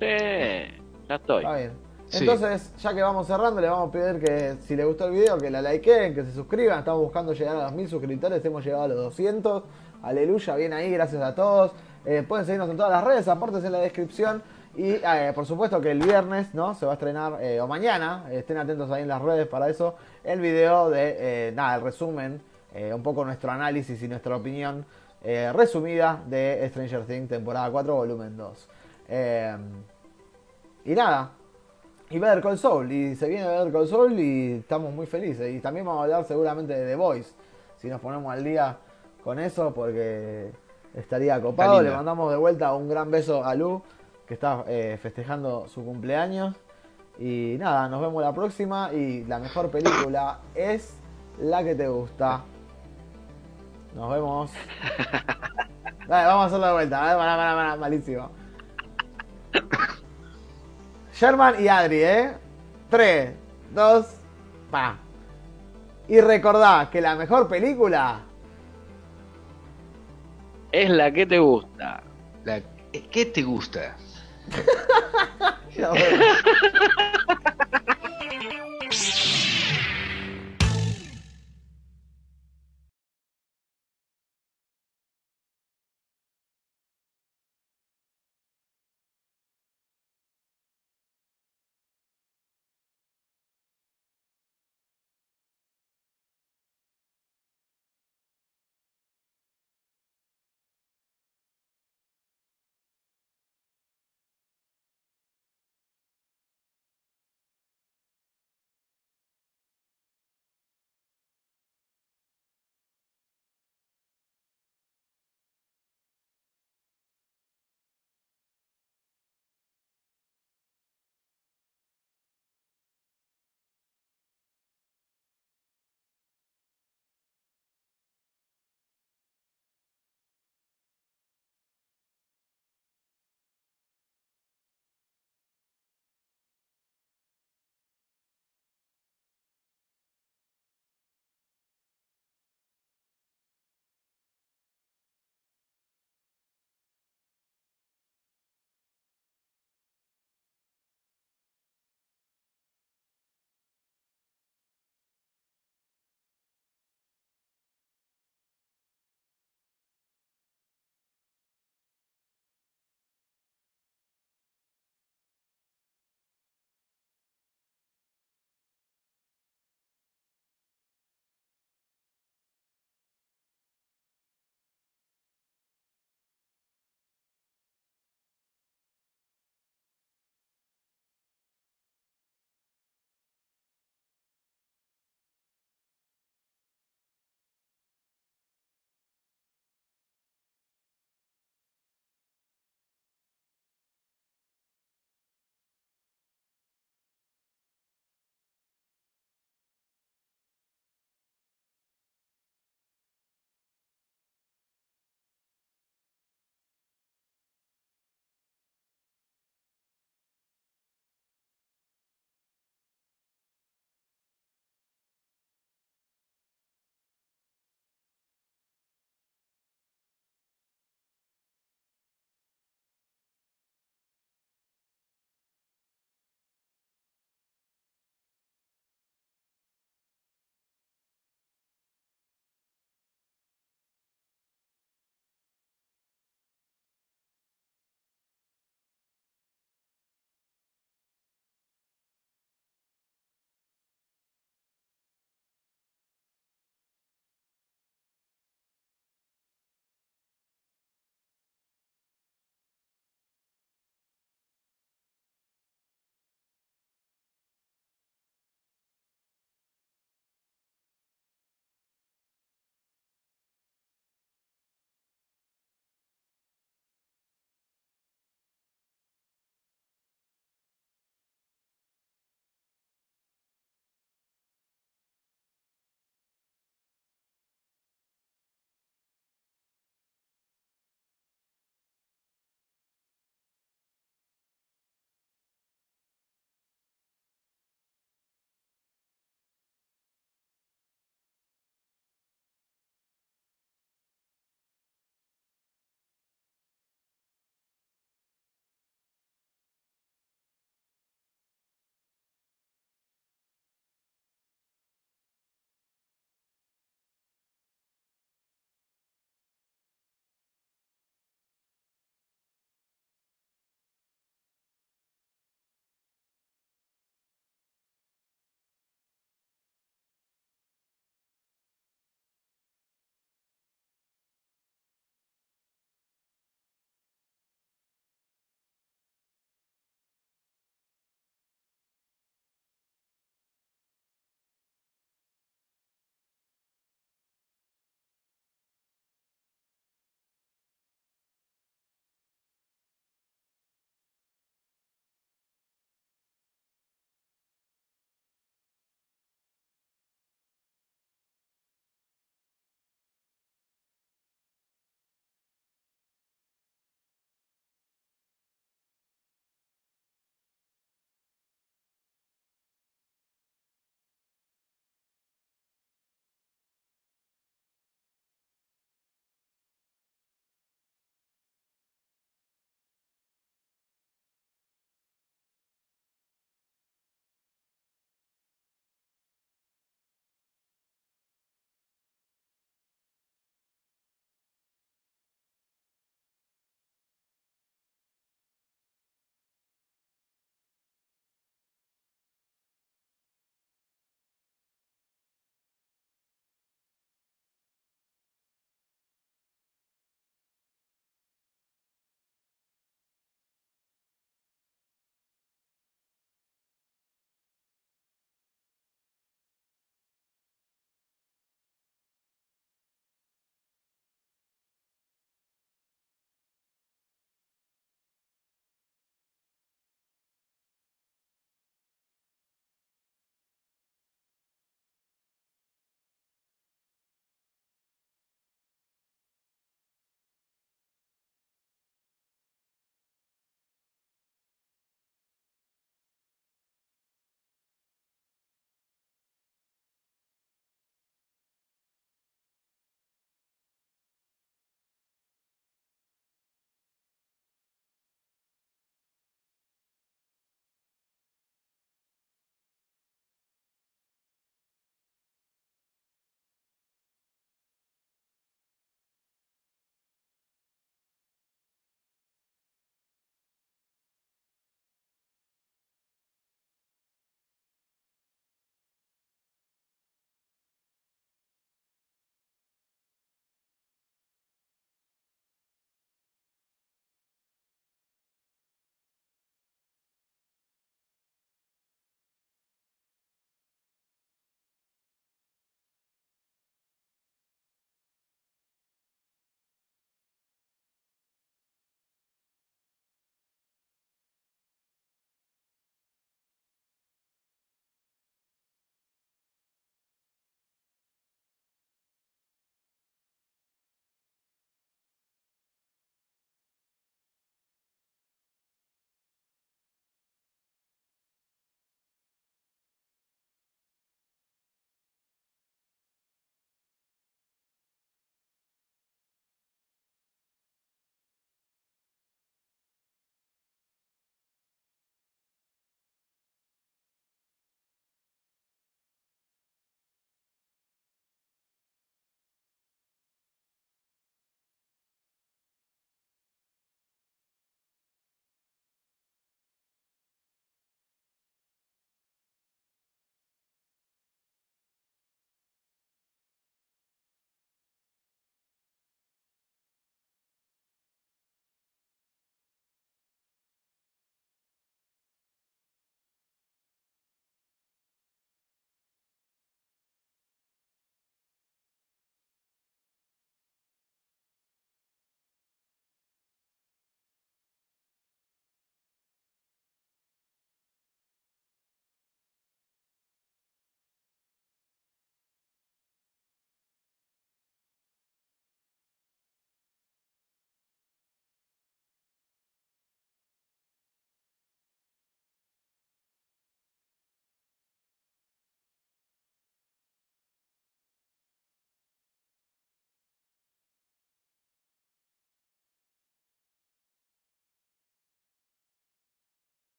Sí, ya estoy. Está bien. Sí. Entonces, ya que vamos cerrando, les vamos a pedir que si les gustó el video, que la likeen, que se suscriban. Estamos buscando llegar a los 1000 suscriptores, hemos llegado a los 200. Aleluya, bien ahí, gracias a todos. Eh, pueden seguirnos en todas las redes, aportes en la descripción. Y eh, por supuesto que el viernes, ¿no? Se va a estrenar, eh, o mañana, estén atentos ahí en las redes para eso, el video de, nada, el resumen, un poco nuestro análisis y nuestra opinión resumida de Stranger Things, temporada 4, volumen 2. Y nada, y Better Call Saul, y se viene Better Call Saul y estamos muy felices. Y también vamos a hablar seguramente de The Voice, si nos ponemos al día con eso, porque estaría copado. Le mandamos de vuelta un gran beso a Lu, que está eh, festejando su cumpleaños. Y nada, nos vemos la próxima. Y la mejor película es la que te gusta. Nos vemos. Dale, vamos a hacerlo de vuelta. Malísimo. Sherman y Adri, ¿eh? 3, 2, pa. Y recordá que la mejor película es la que te gusta. La que te gusta.